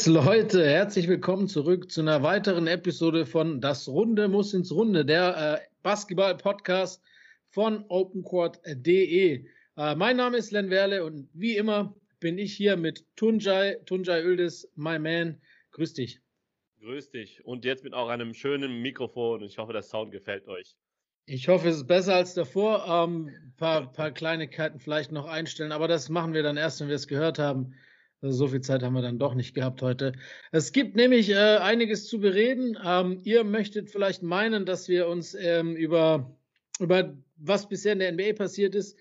Yes, Leute, herzlich willkommen zurück zu einer weiteren Episode von Das Runde muss ins Runde, der äh, Basketball-Podcast von opencourt.de. Äh, mein Name ist Len Werle und wie immer bin ich hier mit Tunjai, Tunjai Öldis, my man. Grüß dich. Grüß dich. Und jetzt mit auch einem schönen Mikrofon. Ich hoffe, der Sound gefällt euch. Ich hoffe, es ist besser als davor. Ein ähm, paar, paar Kleinigkeiten vielleicht noch einstellen, aber das machen wir dann erst, wenn wir es gehört haben. Also so viel Zeit haben wir dann doch nicht gehabt heute. Es gibt nämlich äh, einiges zu bereden. Ähm, ihr möchtet vielleicht meinen, dass wir uns ähm, über, über was bisher in der NBA passiert ist,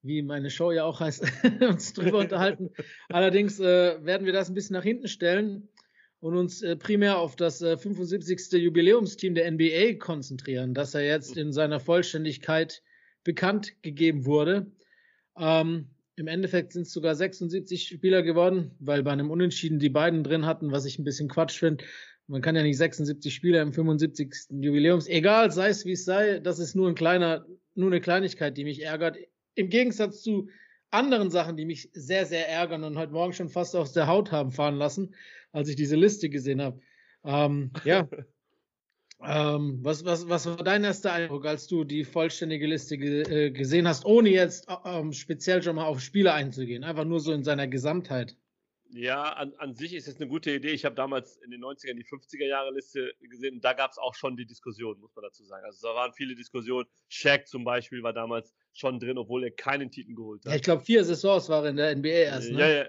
wie meine Show ja auch heißt, uns drüber unterhalten. Allerdings äh, werden wir das ein bisschen nach hinten stellen und uns äh, primär auf das 75. Äh, Jubiläumsteam der NBA konzentrieren, das ja jetzt in seiner Vollständigkeit bekannt gegeben wurde. Ähm, im Endeffekt sind es sogar 76 Spieler geworden, weil bei einem Unentschieden die beiden drin hatten, was ich ein bisschen Quatsch finde. Man kann ja nicht 76 Spieler im 75. Jubiläums, egal, sei es wie es sei, das ist nur ein kleiner, nur eine Kleinigkeit, die mich ärgert. Im Gegensatz zu anderen Sachen, die mich sehr, sehr ärgern und heute Morgen schon fast aus der Haut haben fahren lassen, als ich diese Liste gesehen habe. Ähm, ja, Ähm, was, was, was war dein erster Eindruck, als du die vollständige Liste ge äh, gesehen hast, ohne jetzt äh, ähm, speziell schon mal auf Spiele einzugehen, einfach nur so in seiner Gesamtheit? Ja, an, an sich ist es eine gute Idee. Ich habe damals in den 90ern die 50er-Jahre-Liste gesehen und da gab es auch schon die Diskussion, muss man dazu sagen. Also da waren viele Diskussionen. Shaq zum Beispiel war damals schon drin, obwohl er keinen Titel geholt hat. Ja, ich glaube, vier Saisons waren in der NBA erst. Ne? Ja, ja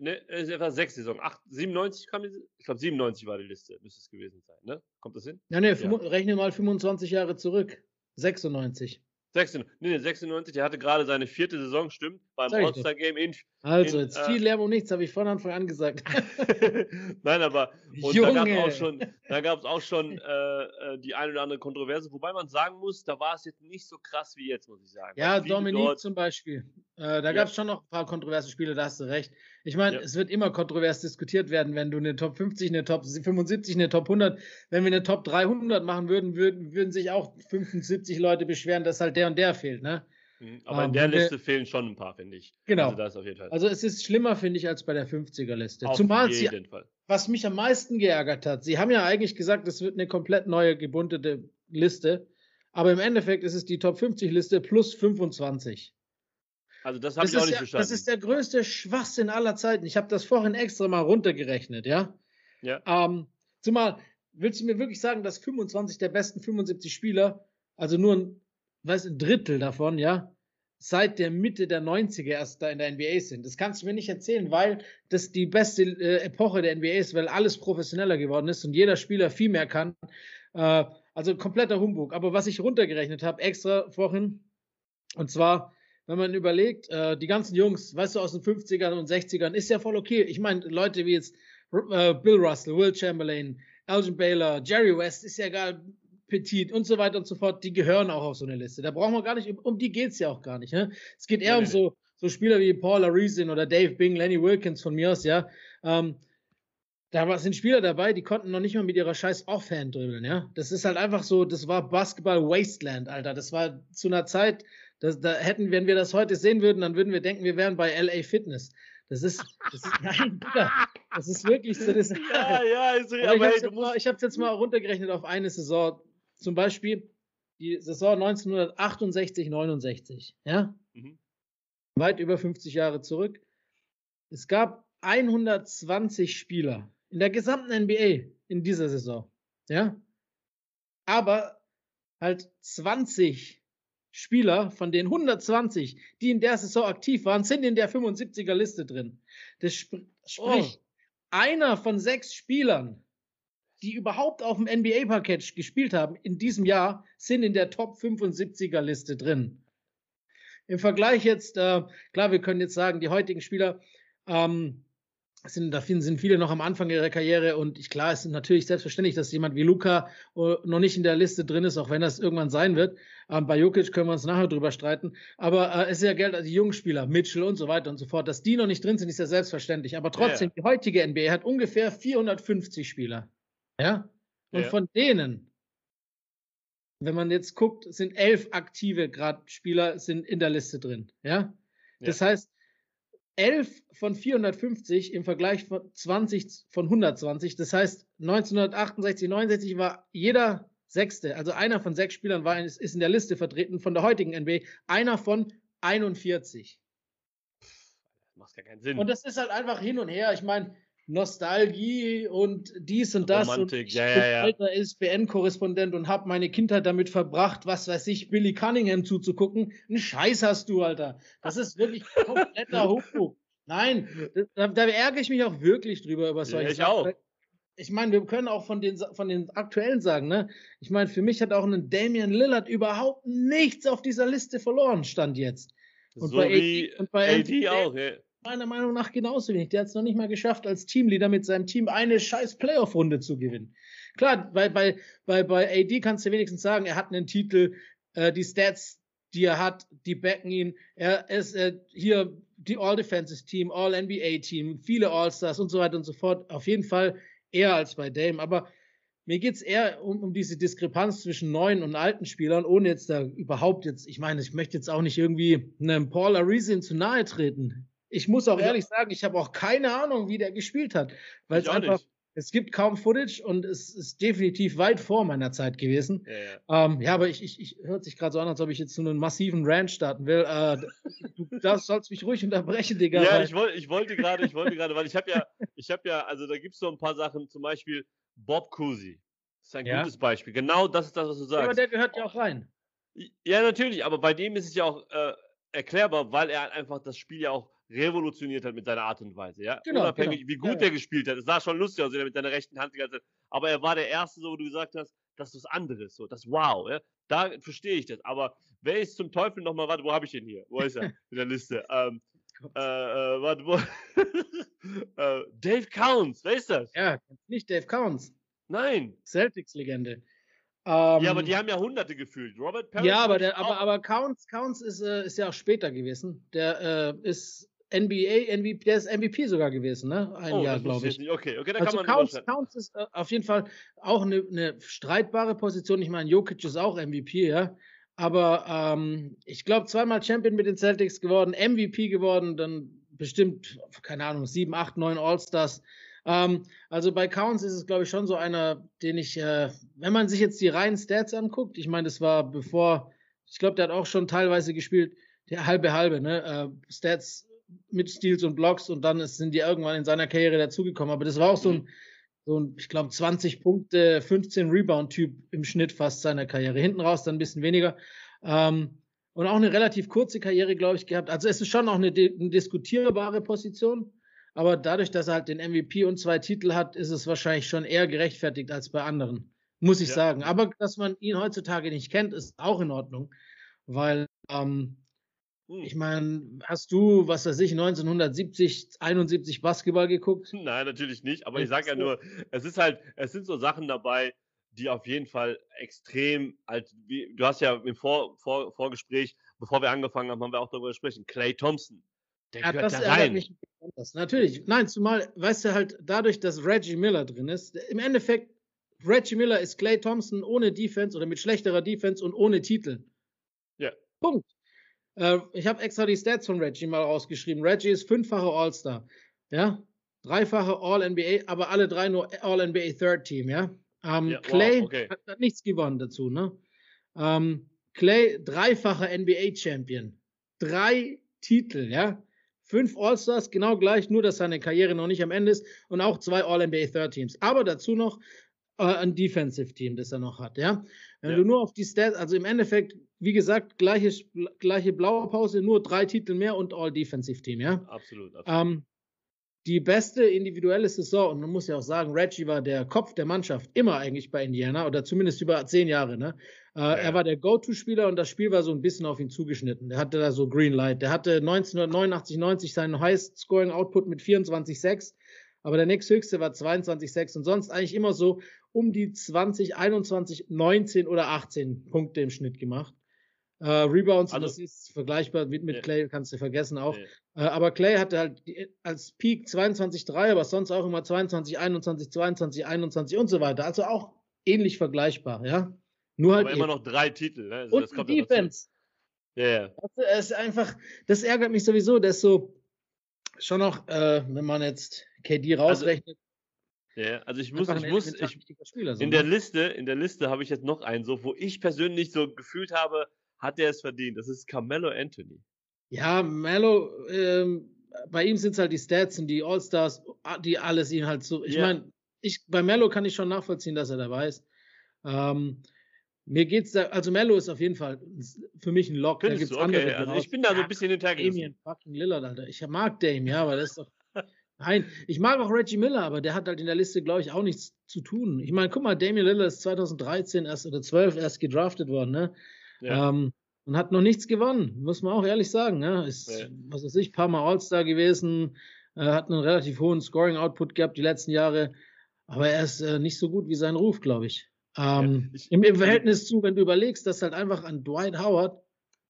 ne, es war sechs Saisons. Acht, 97 kam die, ich glaube 97 war die Liste, müsste es gewesen sein. Ne? Kommt das hin? Ja, ne, ja. rechne mal 25 Jahre zurück. 96. 96, nee, 96, der hatte gerade seine vierte Saison, stimmt, beim All-Star-Game in. Also, in, jetzt äh, viel Lärm und nichts, habe ich von Anfang an gesagt. Nein, aber und Junge. da gab es auch schon, da gab's auch schon äh, äh, die eine oder andere Kontroverse, wobei man sagen muss, da war es jetzt nicht so krass wie jetzt, muss ich sagen. Ja, Dominik zum Beispiel. Äh, da ja. gab es schon noch ein paar kontroverse Spiele, da hast du recht. Ich meine, ja. es wird immer kontrovers diskutiert werden, wenn du eine Top 50, eine Top 75, eine Top 100, wenn wir eine Top 300 machen würden, würden, würden sich auch 75 Leute beschweren, dass halt der und der fehlt, ne? Mhm, aber um, in der Liste fehlen schon ein paar, finde ich. Genau. Also, das auf jeden Fall. also es ist schlimmer, finde ich, als bei der 50er-Liste. Zumal jeden sie, Fall. was mich am meisten geärgert hat, sie haben ja eigentlich gesagt, es wird eine komplett neue gebuntete Liste, aber im Endeffekt ist es die Top 50-Liste plus 25. Also das habe ich auch nicht ja, verstanden. Das ist der größte Schwachsinn aller Zeiten. Ich habe das vorhin extra mal runtergerechnet, ja? Ja. Ähm, zumal, willst du mir wirklich sagen, dass 25 der besten 75 Spieler, also nur ein, weiß, ein Drittel davon, ja, seit der Mitte der 90er erst da in der NBA sind. Das kannst du mir nicht erzählen, weil das die beste äh, Epoche der NBA ist, weil alles professioneller geworden ist und jeder Spieler viel mehr kann. Äh, also kompletter Humbug. Aber was ich runtergerechnet habe, extra vorhin, und zwar wenn man überlegt, äh, die ganzen Jungs, weißt du, aus den 50ern und 60ern, ist ja voll okay. Ich meine, Leute wie jetzt äh, Bill Russell, Will Chamberlain, Elgin Baylor, Jerry West, ist ja egal, Petit und so weiter und so fort, die gehören auch auf so eine Liste. Da brauchen wir gar nicht, um die geht es ja auch gar nicht. Ne? Es geht eher um so, so Spieler wie Paul Arizin oder Dave Bing, Lenny Wilkins von mir aus, ja. Ähm, da sind Spieler dabei, die konnten noch nicht mal mit ihrer scheiß Offhand dribbeln, ja. Das ist halt einfach so, das war Basketball Wasteland, Alter. Das war zu einer Zeit, das, da hätten, wenn wir das heute sehen würden, dann würden wir denken, wir wären bei LA Fitness. Das ist, das ist nein, Bruder, das ist wirklich so. Das, ja, ja, ist, aber, aber ich habe es jetzt mal runtergerechnet auf eine Saison. Zum Beispiel die Saison 1968, 69, ja? Mhm. Weit über 50 Jahre zurück. Es gab 120 Spieler in der gesamten NBA in dieser Saison, ja? Aber halt 20 Spieler von den 120, die in der Saison aktiv waren, sind in der 75er Liste drin. Das sp sprich, oh. einer von sechs Spielern, die überhaupt auf dem NBA-Package gespielt haben in diesem Jahr, sind in der Top 75er Liste drin. Im Vergleich jetzt, äh, klar, wir können jetzt sagen, die heutigen Spieler, ähm, sind, da sind viele noch am Anfang ihrer Karriere und ich, klar, es ist natürlich selbstverständlich, dass jemand wie Luca uh, noch nicht in der Liste drin ist, auch wenn das irgendwann sein wird. Ähm, bei Jokic können wir uns nachher drüber streiten. Aber äh, es ist ja Geld, also die jungen Spieler, Mitchell und so weiter und so fort, dass die noch nicht drin sind, ist ja selbstverständlich. Aber trotzdem, ja. die heutige NBA hat ungefähr 450 Spieler. Ja? Und ja. von denen, wenn man jetzt guckt, sind elf aktive gerade Spieler sind in der Liste drin. Ja? Das heißt, 11 von 450 im Vergleich von 20 von 120. Das heißt, 1968, 69 war jeder Sechste, also einer von sechs Spielern war, ist in der Liste vertreten von der heutigen NBA, einer von 41. Das macht gar keinen Sinn. Und das ist halt einfach hin und her. Ich meine, Nostalgie und dies und das. Romantik, und ich ja, bin ja, ja. alter SBN-Korrespondent und habe meine Kindheit damit verbracht, was weiß ich, Billy Cunningham zuzugucken. Ein Scheiß hast du, Alter. Das ist wirklich kompletter Humbug. Nein, da, da ärgere ich mich auch wirklich drüber über solche Ja, ich Sachen. auch. Ich meine, wir können auch von den, von den aktuellen sagen, ne? Ich meine, für mich hat auch ein Damian Lillard überhaupt nichts auf dieser Liste verloren, stand jetzt. Und so bei AD und bei AD MPJ auch. Ja. Meiner Meinung nach genauso wenig. Der hat es noch nicht mal geschafft, als Teamleader mit seinem Team eine scheiß Playoff-Runde zu gewinnen. Klar, bei, bei, bei, bei AD kannst du wenigstens sagen, er hat einen Titel, äh, die Stats, die er hat, die backen ihn. Er ist äh, hier die All-Defensive-Team, All-NBA-Team, viele All-Stars und so weiter und so fort. Auf jeden Fall eher als bei Dame. Aber mir geht es eher um, um diese Diskrepanz zwischen neuen und alten Spielern, ohne jetzt da überhaupt jetzt, ich meine, ich möchte jetzt auch nicht irgendwie einem Paul Arisin zu nahe treten. Ich muss auch ehrlich sagen, ich habe auch keine Ahnung, wie der gespielt hat, weil es einfach, nicht. es gibt kaum Footage und es ist definitiv weit vor meiner Zeit gewesen. Ja, ja. Ähm, ja, aber ich, ich, ich hört sich gerade so an, als ob ich jetzt so einen massiven Rant starten will. Äh, du das sollst mich ruhig unterbrechen, Digga. Ja, ich, wollte, ich wollte gerade, ich wollte gerade, weil ich habe ja, ich habe ja, also da gibt es so ein paar Sachen, zum Beispiel Bob Cousy. Das ist ein Ja. gutes Beispiel. Genau das ist das, was du Ja, aber sagst. der gehört ja auch rein. Ja, natürlich, aber bei dem ist es ja auch äh, erklärbar, weil er einfach das Spiel ja auch revolutioniert hat mit seiner Art und Weise, ja. Genau, Unabhängig, genau. wie gut Ja, ja. er gespielt hat. Es sah schon lustig aus, wie er mit seiner rechten Hand die ganze Zeit. Aber er war der Erste, so wo du gesagt hast, das ist was anderes, so das Wow, ja. Da verstehe ich das. Aber wer ist zum Teufel nochmal, warte, wo habe ich den hier? Wo ist er in der Liste? Ähm, äh, äh, warte, wo? äh, Dave Counts, wer ist das? Ja, nicht Dave Counts, Nein. Celtics-Legende. Ja, Ähm, aber die haben ja Hunderte gefühlt. Robert Parrish Ja, aber, der, aber, aber Counts, Counts ist, äh, ist ja auch später gewesen. Der äh, ist NBA, MVP, der ist MVP sogar gewesen, ne? Ein oh, Jahr, glaube ich. Okay, okay, da Also kann man Counts. Counts ist äh, auf jeden Fall auch eine, eine streitbare Position. Ich meine, Jokic ist auch MVP, ja. Aber ähm, ich glaube, zweimal Champion mit den Celtics geworden, MVP geworden, dann bestimmt, keine Ahnung, sieben, acht, neun All-Stars. Ähm, also bei Counts ist es, glaube ich, schon so einer, den ich, äh, wenn man sich jetzt die reinen Stats anguckt, ich meine, das war bevor, ich glaube, der hat auch schon teilweise gespielt, der halbe halbe, ne? Äh, Stats mit Steals und Blocks und dann ist, sind die irgendwann in seiner Karriere dazugekommen. Aber das war auch so ein, so ein ich glaube, 20 Punkte, 15 Rebound-Typ im Schnitt fast seiner Karriere. Hinten raus dann ein bisschen weniger. Ähm, und auch eine relativ kurze Karriere, glaube ich, gehabt. Also es ist schon auch eine, eine diskutierbare Position. Aber dadurch, dass er halt den MVP und zwei Titel hat, ist es wahrscheinlich schon eher gerechtfertigt als bei anderen. Muss ich Ja. sagen. Aber dass man ihn heutzutage nicht kennt, ist auch in Ordnung. Weil, ähm, Hm. Ich meine, hast du, was weiß ich, 1970, 71 Basketball geguckt? Nein, natürlich nicht. Aber ich sage ja nur, es ist halt, es sind so Sachen dabei, die auf jeden Fall extrem, halt, wie, du hast ja im Vor, Vor, Vorgespräch, bevor wir angefangen haben, haben wir auch darüber gesprochen. Clay Thompson, der Ja, gehört das da ärgert rein. mich besonders. Natürlich. Nein, zumal, weißt du halt, dadurch, dass Reggie Miller drin ist, im Endeffekt, Reggie Miller ist Clay Thompson ohne Defense oder mit schlechterer Defense und ohne Titel. Ja. Punkt. Äh, ich habe extra die Stats von Reggie mal rausgeschrieben. Reggie ist fünffacher All-Star. Ja. Dreifache All-NBA, aber alle drei nur All-NBA Third Team, ja. Ähm, Ja, wow, Clay okay. hat, hat nichts gewonnen dazu, ne? Ähm, Clay, dreifacher NBA-Champion. Drei Titel, ja. Fünf All-Stars, genau gleich, nur dass seine Karriere noch nicht am Ende ist und auch zwei All-NBA Third Teams. Aber dazu noch äh, ein Defensive-Team, das er noch hat, ja. Wenn Ja. du nur auf die Stats, also im Endeffekt, wie gesagt, gleiche, gleiche blaue Pause, nur drei Titel mehr und All-Defensive-Team, ja. Absolut, absolut. Ähm, die beste individuelle Saison, und man muss ja auch sagen, Reggie war der Kopf der Mannschaft, immer eigentlich bei Indiana, oder zumindest über zehn Jahre. Ne? Äh, Ja. Er war der Go-To-Spieler und das Spiel war so ein bisschen auf ihn zugeschnitten. Der hatte da so Green Light. Der hatte 1989, 90 seinen High-Scoring-Output mit 24,6, aber der nächsthöchste war 22,6 und sonst eigentlich immer so um die 20, 21, 19 oder 18 Punkte im Schnitt gemacht. Äh, Rebounds, und Also- das ist vergleichbar mit, mit Ja. Clay, kannst du vergessen auch. Nee. Äh, aber Clay hatte halt die, als Peak 22,3, aber sonst auch immer 22, 21, 22, 21 und so weiter. Also auch ähnlich vergleichbar, ja. Nur halt Aber immer eben. noch drei Titel, ne? Also und das die kommt dazu. Defense. Ja, ja. Du, Es ist einfach, das ärgert mich sowieso, dass so, Schon noch, äh, wenn man jetzt KD also rausrechnet. Also, ja, also ich muss, ich muss, ich, Spieler, so, in der ne? Liste, in der Liste habe ich jetzt noch einen, so, wo ich persönlich so gefühlt habe, hat er es verdient. Das ist Carmelo Anthony. Ja, Melo, ähm, bei ihm sind es halt die Stats und die All-Stars, die alles ihn halt so. Ich ja. meine, ich, bei Mello kann ich schon nachvollziehen, dass er dabei ist. Ähm, mir geht's da, also Mello ist auf jeden Fall für mich ein Lock. Findest da gibt's okay. andere. Also ich bin da so ein bisschen hintergerissen. Damien fucking Lillard, Alter. Ich mag Dame, ja, aber das ist doch. Nein, ich mag auch Reggie Miller, aber der hat halt in der Liste, glaube ich, auch nichts zu tun. Ich meine, guck mal, Damian Lillard ist 2013 erst oder 12 erst gedraftet worden, ne? Ja. Ähm, und hat noch nichts gewonnen, muss man auch ehrlich sagen. Ne? Ist, ja. was weiß ich, paar Mal All-Star gewesen, äh, hat einen relativ hohen Scoring-Output gehabt die letzten Jahre, aber er ist äh, nicht so gut wie sein Ruf, glaube ich. Ähm, ja, ich. im, Im Verhältnis zu, wenn du überlegst, dass halt einfach an Dwight Howard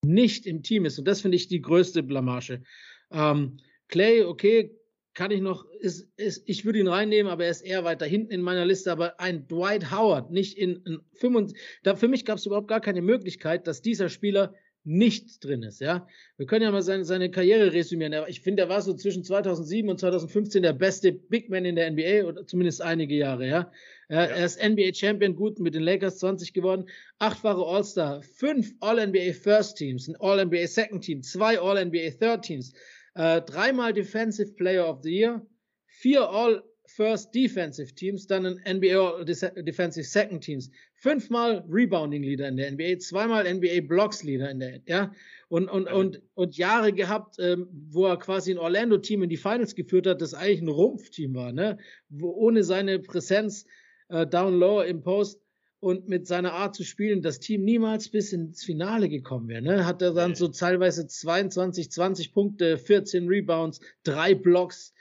nicht im Team ist. Und das finde ich die größte Blamage. Ähm, Clay, okay, kann ich noch, ist, ist, ich würde ihn reinnehmen, aber er ist eher weiter hinten in meiner Liste. Aber ein Dwight Howard, nicht in, in 25, da, für mich gab es überhaupt gar keine Möglichkeit, dass dieser Spieler nicht drin ist, ja. Wir können ja mal seine, seine Karriere resümieren. Ich finde, er war so zwischen 2007 und 2015 der beste Big Man in der NBA oder zumindest einige Jahre, ja. Er, ja. er ist NBA Champion, gut mit den Lakers 20 geworden, achtfache All-Star, fünf All-NBA First Teams, ein All-NBA Second Team, zwei All-NBA Third Teams, äh, dreimal Defensive Player of the Year, vier All First Defensive Teams, dann ein NBA Defensive Second Teams, fünfmal Rebounding Leader in der NBA, zweimal NBA Blocks Leader in der, ja, und, und, und, und Jahre gehabt, ähm, wo er quasi ein Orlando-Team in die Finals geführt hat, das eigentlich ein Rumpfteam war, ne, wo ohne seine Präsenz äh, down low im Post und mit seiner Art zu spielen das Team niemals bis ins Finale gekommen wäre. Ne? Hat er dann so teilweise 22, 20 Punkte, 14 Rebounds, drei Blocks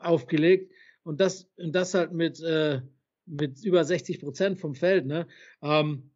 aufgelegt und das, und das halt mit, äh, mit über 60 Prozent vom Feld. Ne? Ähm,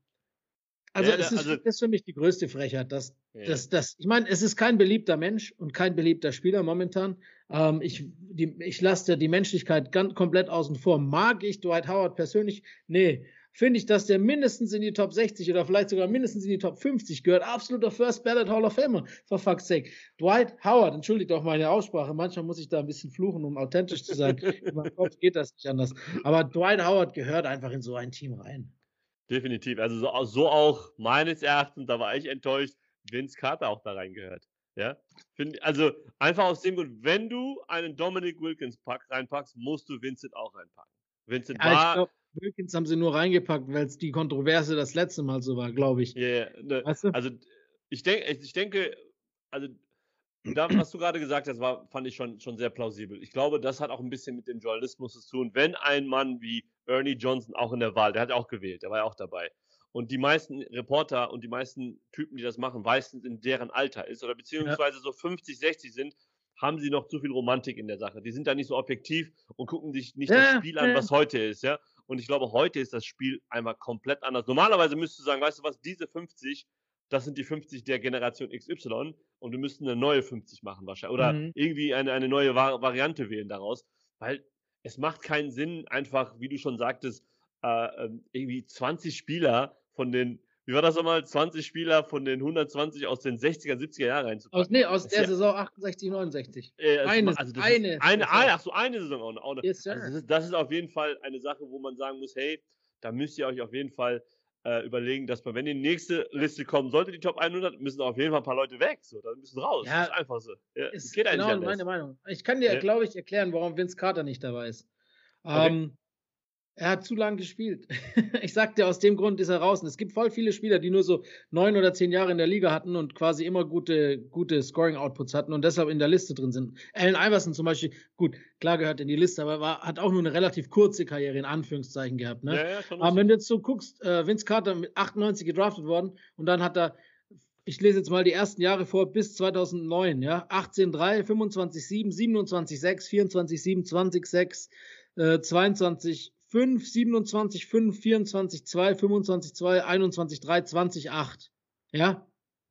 also, ja, es ist, also, das ist für mich die größte Frechheit. Dass, ja. dass, dass, ich meine, es ist kein beliebter Mensch und kein beliebter Spieler momentan. Ähm, ich ich lasse die Menschlichkeit ganz komplett außen vor. Mag ich Dwight Howard persönlich? Nee finde ich, dass der mindestens in die Top 60 oder vielleicht sogar mindestens in die Top 50 gehört. Absoluter First Ballot Hall of Famer, for fuck's sake. Dwight Howard, entschuldigt auch meine Aussprache, manchmal muss ich da ein bisschen fluchen, um authentisch zu sein. in meinem Kopf geht das nicht anders. Aber Dwight Howard gehört einfach in so ein Team rein. Definitiv. Also so, so auch meines Erachtens, da war ich enttäuscht, Vince Carter auch da reingehört. Ja, Find, also einfach aus dem Grund, wenn du einen Dominic Wilkins pack, reinpackst, musst du Vincent auch reinpacken. Vincent ja, war Wilkins haben sie nur reingepackt, weil es die Kontroverse das letzte Mal so war, glaube ich. Ja, yeah, ne, weißt du? also ich, denk, ich denke, also da, was du gerade gesagt hast, war, fand ich schon, schon sehr plausibel. Ich glaube, das hat auch ein bisschen mit dem Journalismus zu tun. Wenn ein Mann wie Ernie Johnson auch in der Wahl, der hat auch gewählt, der war ja auch dabei. Und die meisten Reporter und die meisten Typen, die das machen, meistens in deren Alter ist oder beziehungsweise ja. so 50, 60 sind, haben sie noch zu viel Romantik in der Sache. Die sind da nicht so objektiv und gucken sich nicht ja, das Spiel an, was heute ist, ja. Und ich glaube, heute ist das Spiel einmal komplett anders. Normalerweise müsstest du sagen, weißt du was, diese 50, das sind die 50 der Generation XY und wir müssten eine neue 50 machen wahrscheinlich. Oder mhm. irgendwie eine, eine neue Variante wählen daraus. Weil es macht keinen Sinn, einfach, wie du schon sagtest, äh, ähm, irgendwie 20 Spieler von den wie war das nochmal? 20 Spieler von den 120 aus den 60er, 70er Jahren reinzupacken. Aus, nee, aus der ja, Saison 68, 69. Äh, eine, also eine, eine, ach so, eine Saison auch noch. Yes, also das, ist, das, ist, auf jeden Fall eine Sache, wo man sagen muss, hey, da müsst ihr euch auf jeden Fall äh, überlegen, dass man, wenn die nächste Liste kommen sollte, die Top 100, müssen auf jeden Fall ein paar Leute weg. So, dann müssen raus. Ja, das ist einfach so. Ja, ist geht genau meine Meinung. Ich kann dir, ja. glaube ich, erklären, warum Vince Carter nicht dabei ist. Okay. Ähm, er hat zu lang gespielt. ich sagte, aus dem Grund ist er raus. Und es gibt voll viele Spieler, die nur so neun oder zehn Jahre in der Liga hatten und quasi immer gute, gute Scoring-Outputs hatten und deshalb in der Liste drin sind. Allen Iverson zum Beispiel, gut, klar gehört in die Liste, aber war, hat auch nur eine relativ kurze Karriere in Anführungszeichen gehabt. Ne? Ja, ja, aber wenn du jetzt so guckst, äh, Vince Carter mit 98 gedraftet worden und dann hat er ich lese jetzt mal die ersten Jahre vor bis 2009, ja, 18-3, 25-7, 27-6, 24-7, 20-6, äh, 22 5, 27, 5, 24, 2, 25, 2, 21, 3, 20, 8. Ja,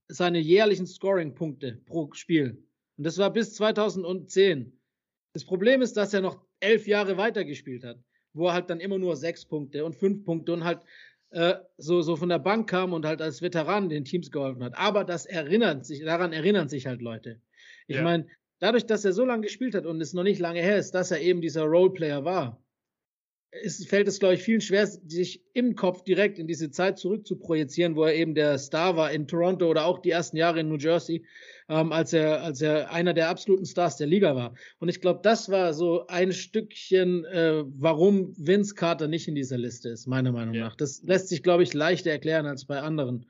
seine jährlichen Scoring-Punkte pro Spiel. Und das war bis 2010. Das Problem ist, dass er noch elf Jahre weitergespielt hat, wo er halt dann immer nur sechs Punkte und fünf Punkte und halt äh, so, so von der Bank kam und halt als Veteran den Teams geholfen hat. Aber das erinnert sich, daran erinnern sich halt Leute. Ich ja. meine, dadurch, dass er so lange gespielt hat und es noch nicht lange her ist, dass er eben dieser Roleplayer war, ist, fällt es, glaube ich, vielen schwer, sich im Kopf direkt in diese Zeit zurück zu projizieren, wo er eben der Star war in Toronto oder auch die ersten Jahre in New Jersey, ähm, als, er, als er einer der absoluten Stars der Liga war. Und ich glaube, das war so ein Stückchen, äh, warum Vince Carter nicht in dieser Liste ist, meiner Meinung ja. nach. Das lässt sich, glaube ich, leichter erklären als bei anderen.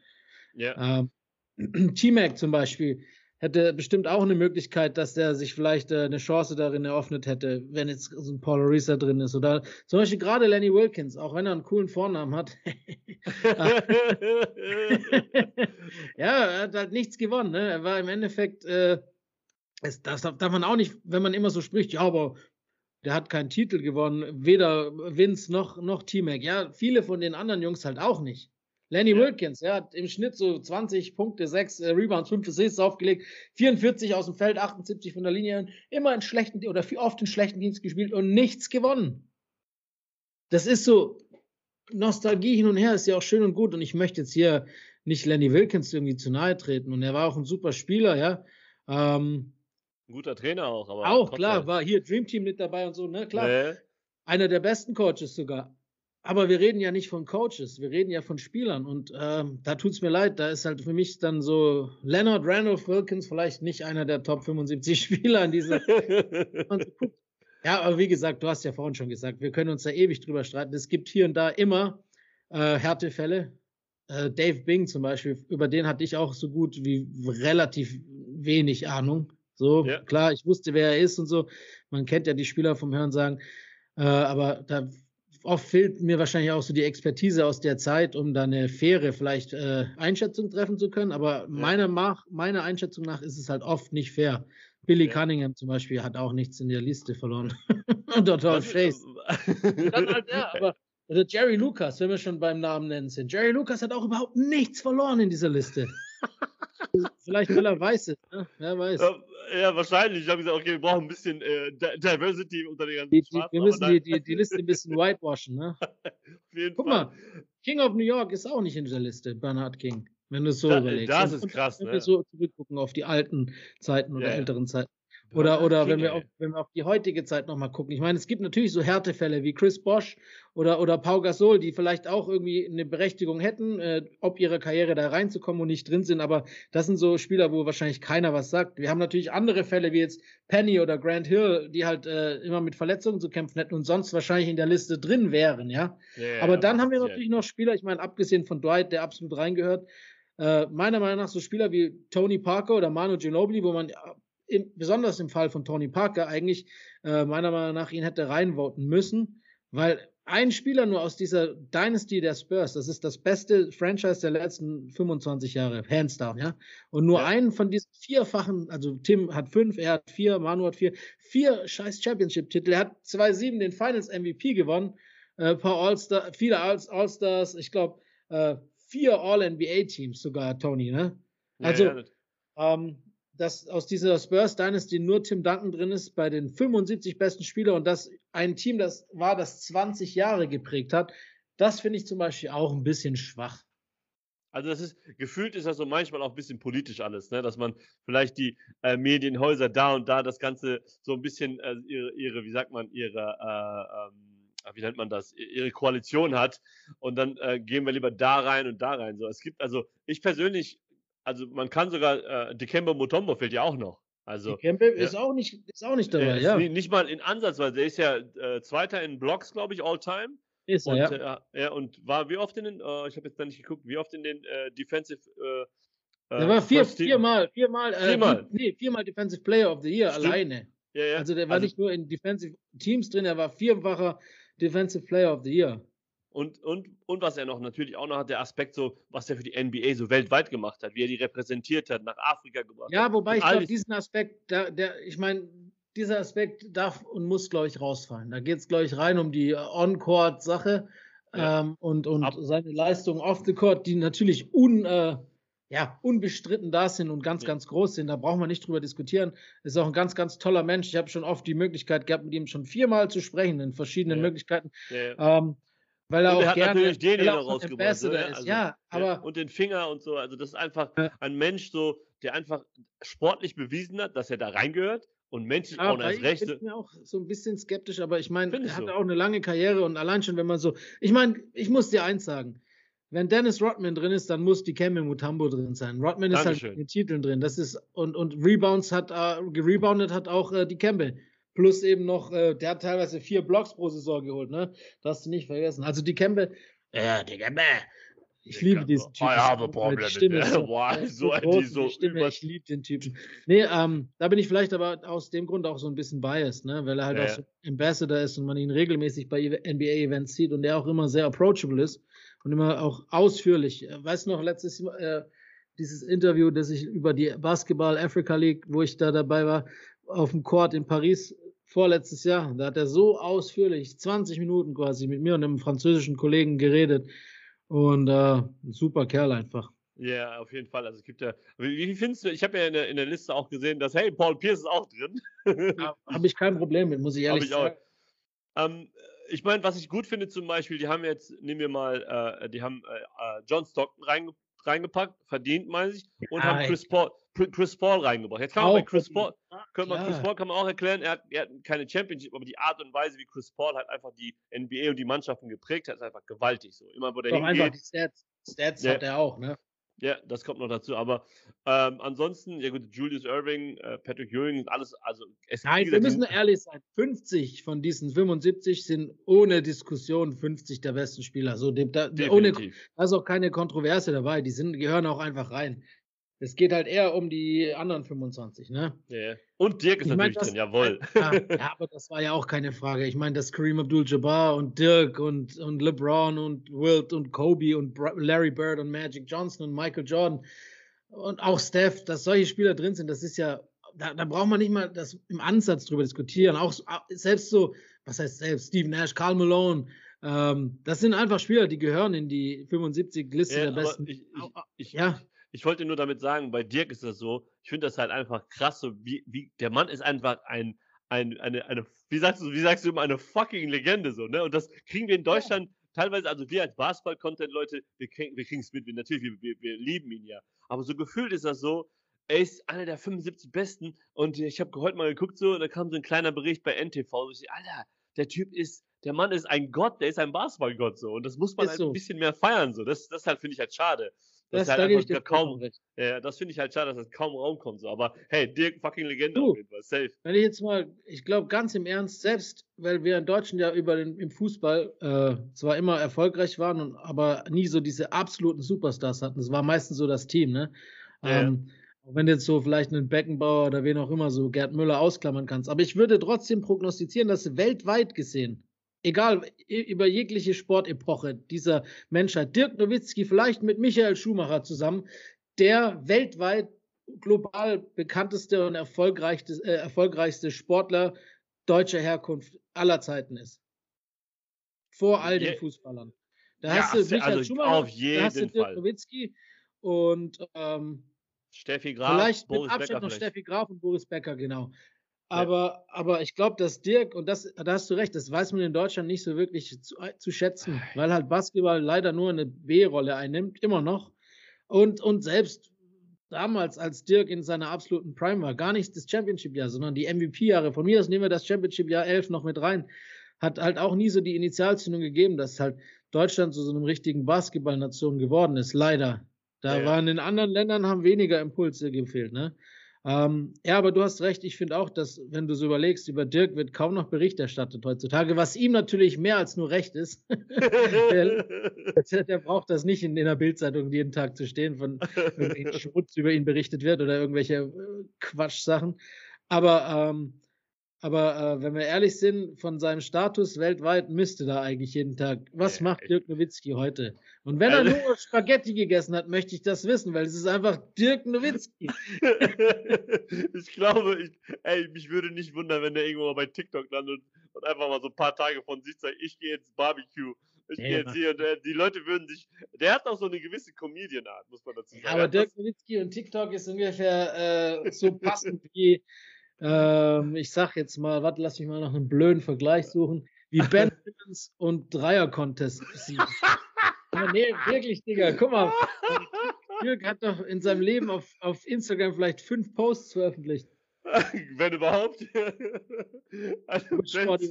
Ja. Ähm, T-Mac zum Beispiel hätte bestimmt auch eine Möglichkeit, dass der sich vielleicht äh, eine Chance darin eröffnet hätte, wenn jetzt so ein Paul Arisa drin ist. Oder zum Beispiel gerade Lenny Wilkins, auch wenn er einen coolen Vornamen hat. ja, er hat halt nichts gewonnen. Ne? Er war im Endeffekt, äh, es, das darf man auch nicht, wenn man immer so spricht, ja, aber der hat keinen Titel gewonnen, weder Vince noch, noch T-Mac. Ja, viele von den anderen Jungs halt auch nicht. Lenny ja. Wilkins, er hat im Schnitt so 20 Punkte, 6 äh, Rebounds, 5 Assists aufgelegt, 44 aus dem Feld, 78 von der Linie, immer in schlechten oder oft in schlechten Dienst gespielt und nichts gewonnen. Das ist so Nostalgie hin und her, ist ja auch schön und gut und ich möchte jetzt hier nicht Lenny Wilkins irgendwie zu nahe treten und er war auch ein super Spieler, ja. Ähm, ein guter Trainer auch, aber. Auch, klar, war hier Dream Team mit dabei und so, ne, klar. Nee. Einer der besten Coaches sogar. Aber wir reden ja nicht von Coaches, wir reden ja von Spielern. Und ähm, da tut es mir leid, da ist halt für mich dann so Leonard Randolph Wilkins vielleicht nicht einer der Top 75 Spieler in dieser. ja, aber wie gesagt, du hast ja vorhin schon gesagt, wir können uns da ewig drüber streiten. Es gibt hier und da immer äh, Härtefälle. Äh, Dave Bing zum Beispiel, über den hatte ich auch so gut wie relativ wenig Ahnung. So, ja. klar, ich wusste, wer er ist und so. Man kennt ja die Spieler vom Hören sagen. Äh, aber da oft fehlt mir wahrscheinlich auch so die Expertise aus der Zeit, um da eine faire vielleicht äh, Einschätzung treffen zu können. Aber ja. meiner, Mach, meiner Einschätzung nach ist es halt oft nicht fair. Billy ja. Cunningham zum Beispiel hat auch nichts in der Liste verloren. Und dort Chase. halt, ja, aber oder Jerry Lucas, wenn wir schon beim Namen nennen sind. Jerry Lucas hat auch überhaupt nichts verloren in dieser Liste. Vielleicht, weil er weiß es, ne? Wer weiß. Ja, wahrscheinlich. Ich habe gesagt, okay, wir brauchen ein bisschen äh, Diversity unter den ganzen die, die, Wir müssen die, die, die, Liste ein bisschen whitewashen, ne? Guck Fall. mal, King of New York ist auch nicht in dieser Liste, Bernhard King, wenn du es so da, überlegst. Das ist krass, wenn ne? wir so zurückgucken auf die alten Zeiten oder ja, älteren Zeiten. Oder, oder wenn, wir auf, wenn wir auf die heutige Zeit nochmal gucken. Ich meine, es gibt natürlich so Härtefälle wie Chris Bosch oder, oder Pau Gasol, die vielleicht auch irgendwie eine Berechtigung hätten, äh, ob ihre Karriere da reinzukommen und nicht drin sind. Aber das sind so Spieler, wo wahrscheinlich keiner was sagt. Wir haben natürlich andere Fälle wie jetzt Penny oder Grant Hill, die halt äh, immer mit Verletzungen zu kämpfen hätten und sonst wahrscheinlich in der Liste drin wären, ja. Yeah, Aber dann haben wir natürlich noch Spieler, ich meine, abgesehen von Dwight, der absolut reingehört, äh, meiner Meinung nach so Spieler wie Tony Parker oder Manu Ginobili, wo man im, besonders im Fall von Tony Parker eigentlich äh, meiner Meinung nach ihn hätte reinvoten müssen, weil ein Spieler nur aus dieser Dynasty der Spurs, das ist das beste Franchise der letzten 25 Jahre, hands down, ja. Und nur ja. einen von diesen vierfachen, also Tim hat fünf, er hat vier, Manu hat vier, vier scheiß Championship-Titel. Er hat 2-7 den Finals MVP gewonnen, äh, paar All-Star, viele All-Stars, ich glaube, äh, vier All-NBA-Teams sogar, Tony, ne? Also, ja, ja. Ähm, dass aus dieser Spurs Dynasty nur Tim Duncan drin ist bei den 75 besten Spielern und das ein Team, das war, das 20 Jahre geprägt hat, das finde ich zum Beispiel auch ein bisschen schwach. Also das ist, gefühlt ist das so manchmal auch ein bisschen politisch alles, ne? dass man vielleicht die äh, Medienhäuser da und da das Ganze so ein bisschen äh, ihre, ihre, wie sagt man, ihre, äh, ähm, wie nennt man das, ihre Koalition hat und dann äh, gehen wir lieber da rein und da rein. So, es gibt, also ich persönlich also man kann sogar, äh, Dikembe Mutombo fehlt ja auch noch. Also, Dikembe ja, ist, auch nicht, ist auch nicht dabei, ja. Nicht mal in Ansatz, weil der ist ja äh, Zweiter in Blocks, glaube ich, all time. Ist er, und, ja. Äh, ja. Und war wie oft in den, äh, ich habe jetzt da nicht geguckt, wie oft in den äh, Defensive äh, der war vier, viermal, viermal, äh, viermal. Nee, viermal Defensive Player of the Year Stimmt. alleine. Ja, ja. Also der war also, nicht nur in Defensive Teams drin, er war vierfacher Defensive Player of the Year. Und, und, und was er noch natürlich auch noch hat, der Aspekt, so, was er für die NBA so weltweit gemacht hat, wie er die repräsentiert hat, nach Afrika gebracht ja, hat. Ja, wobei ich glaube, diesen Aspekt, der, der ich meine, dieser Aspekt darf und muss, glaube ich, rausfallen. Da geht es, glaube ich, rein um die On-Court-Sache ja. ähm, und, und seine Leistungen off the Court, die natürlich un, äh, ja, unbestritten da sind und ganz, ja. ganz groß sind. Da brauchen wir nicht drüber diskutieren. Ist auch ein ganz, ganz toller Mensch. Ich habe schon oft die Möglichkeit gehabt, mit ihm schon viermal zu sprechen in verschiedenen. Möglichkeiten. Ähm, weil er, und auch hat gerne, natürlich den hier rausgebracht. Ne? Also, ja, aber. Und den Finger und so. Also, das ist einfach ein Mensch, so, der einfach sportlich bewiesen hat, dass er da reingehört Und menschlich ja, auch erst recht. Ich bin auch so ein bisschen skeptisch, aber ich meine, er hat so. auch eine lange Karriere und allein schon, wenn man so. Ich meine, ich muss dir eins sagen. Wenn Dennis Rodman drin ist, dann muss die Kemme Mutambo drin sein. Rodman ist halt in den Titeln drin. Das ist, und, und Rebounds hat, uh, gereboundet hat auch uh, die Kembe. Plus eben noch, uh, der hat teilweise vier Blocks pro Saison geholt, ne? Das hast du nicht vergessen. Also die Kembe, ja, die Kembe, ich liebe diesen Typen. I have a problem. Die Stimme so, wow, so, so, so Stimme, ich liebe den Typen. Nee, ähm, da bin ich vielleicht aber aus dem Grund auch so ein bisschen biased, ne? weil er halt ja. auch so Ambassador ist und man ihn regelmäßig bei NBA-Events sieht und der auch immer sehr approachable ist und immer auch ausführlich. Weißt du noch, letztes äh, dieses Interview, das ich über die Basketball Africa League, wo ich da dabei war, auf dem Court in Paris vorletztes Jahr, da hat er so ausführlich, 20 Minuten quasi, mit mir und einem französischen Kollegen geredet und äh, ein super Kerl einfach. Ja, auf jeden Fall. Also es gibt ja. Wie, wie findest du? Ich habe ja in der, in der, Liste auch gesehen, dass hey, Paul Pierce ist auch drin. ja, habe ich kein Problem mit, muss ich ehrlich ich sagen. Ähm, ich meine, was ich gut finde zum Beispiel, die haben jetzt, nehmen wir mal, äh, die haben äh, äh John Stockton reinge reingepackt, verdient, meine ich, und ja, haben Chris Paul, Chris Paul reingebracht. Jetzt kann man bei Chris Paul, kann man, Chris Paul kann man auch erklären, er hat, er hat keine Championship, aber die Art und Weise, wie Chris Paul halt einfach die NBA und die Mannschaften geprägt hat, ist einfach gewaltig so. Immer wo der Doch hingeht. Einfach die Stats, Stats ja. hat er auch, ne? Ja, das kommt noch dazu. Aber ähm, ansonsten, ja gut, Julius Irving, äh, Patrick Ewing, alles, also es Nein, wir müssen ehrlich sein. 50 von diesen 75 sind ohne Diskussion 50 der besten Spieler. So, da, ohne, da ist auch keine Kontroverse dabei. Die sind, gehören auch einfach rein. Es geht halt eher um die anderen 25, ne? Yeah. Und Dirk ist ich natürlich mein, das, drin, jawohl. Ja, ja, aber das war ja auch keine Frage. Ich meine, dass Kareem Abdul-Jabbar und Dirk und, und LeBron und Wilt und Kobe und Larry Bird und Magic Johnson und Michael Jordan und auch Steph, dass solche Spieler drin sind, das ist ja, da, da braucht man nicht mal das im Ansatz drüber diskutieren. Auch selbst so, was heißt selbst, Steve Nash, Carl Malone, ähm, das sind einfach Spieler, die gehören in die 75-Liste ja, der besten. Ich, ich, ich, ja. Ich wollte nur damit sagen, bei Dirk ist das so, ich finde das halt einfach krass, so wie, wie, der Mann ist einfach ein, ein, eine, eine, wie sagst du, wie sagst du immer, eine fucking Legende, so, ne? Und das kriegen wir in Deutschland ja. teilweise, also wir als Basketball-Content-Leute, wir, kriegen, wir es mit, wir, natürlich, wir, wir, wir lieben ihn ja. Aber so gefühlt ist das so, er ist einer der 75 Besten und ich habe heute mal geguckt so, und da kam so ein kleiner Bericht bei NTV, so ich, Alter, der Typ ist, der Mann ist ein Gott, der ist ein Basketballgott so und das muss man halt so. ein bisschen mehr feiern so. Das, das halt finde ich halt schade. Das, das, halt da kaum, ja, das finde ich halt schade, dass das kaum Raum kommt. So. Aber hey, Dirk fucking Legende du, auf jeden Fall. Safe. Wenn ich jetzt mal, ich glaube ganz im Ernst, selbst weil wir in Deutschland ja über den, im Fußball äh, zwar immer erfolgreich waren, und, aber nie so diese absoluten Superstars hatten. Das war meistens so das Team, ne? Ja. Ähm, wenn du jetzt so vielleicht einen Beckenbauer oder wen auch immer so Gerd Müller ausklammern kannst. Aber ich würde trotzdem prognostizieren, dass weltweit gesehen egal, über jegliche Sportepoche dieser Menschheit. Dirk Nowitzki, vielleicht mit Michael Schumacher zusammen, der weltweit global bekannteste und erfolgreichste, äh, erfolgreichste Sportler deutscher Herkunft aller Zeiten ist. Vor all den Fußballern. Da ja, hast du Michael also Schumacher, auf jeden da hast du Dirk Fall. Nowitzki und ähm, Steffi Graf, vielleicht Boris mit Abstand Becker noch vielleicht. Steffi Graf und Boris Becker, genau. Aber, ja. aber ich glaube, dass Dirk, und das, da hast du recht, das weiß man in Deutschland nicht so wirklich zu, zu schätzen, weil halt Basketball leider nur eine B-Rolle einnimmt, immer noch. Und, und selbst damals, als Dirk in seiner absoluten Prime war, gar nicht das Championship-Jahr, sondern die MVP-Jahre. Von mir aus nehmen wir das Championship-Jahr 11 noch mit rein. Hat halt auch nie so die Initialzündung gegeben, dass halt Deutschland zu so einem richtigen Basketball-Nation geworden ist. Leider. Da ja. waren in anderen Ländern haben weniger Impulse gefehlt, ne? Ähm, ja, aber du hast recht. Ich finde auch, dass, wenn du so überlegst, über Dirk wird kaum noch Bericht erstattet heutzutage, was ihm natürlich mehr als nur recht ist. der, der, braucht das nicht in, in der Bildzeitung jeden Tag zu stehen, von Schmutz über ihn berichtet wird oder irgendwelche äh, Quatschsachen. Aber ähm, aber äh, wenn wir ehrlich sind, von seinem Status weltweit müsste da eigentlich jeden Tag. Was ja, macht Dirk Nowitzki heute? Und wenn also, er nur Spaghetti gegessen hat, möchte ich das wissen, weil es ist einfach Dirk Nowitzki. ich glaube, ich, ey, mich würde nicht wundern, wenn der irgendwo mal bei TikTok landet und einfach mal so ein paar Tage von sich sagt, ich gehe jetzt Barbecue. Ich gehe jetzt hier und äh, die Leute würden sich. Der hat auch so eine gewisse Comedian-Art, muss man dazu sagen. aber Dirk Nowitzki und TikTok ist ungefähr äh, so passend wie ähm, ich sag jetzt mal, warte, lass mich mal noch einen blöden Vergleich suchen, wie Ben Simmons und Dreier-Contest besiegen. nee, wirklich, Digga, guck mal. Dirk hat doch in seinem Leben auf, auf Instagram vielleicht fünf Posts veröffentlicht. Wenn überhaupt. also,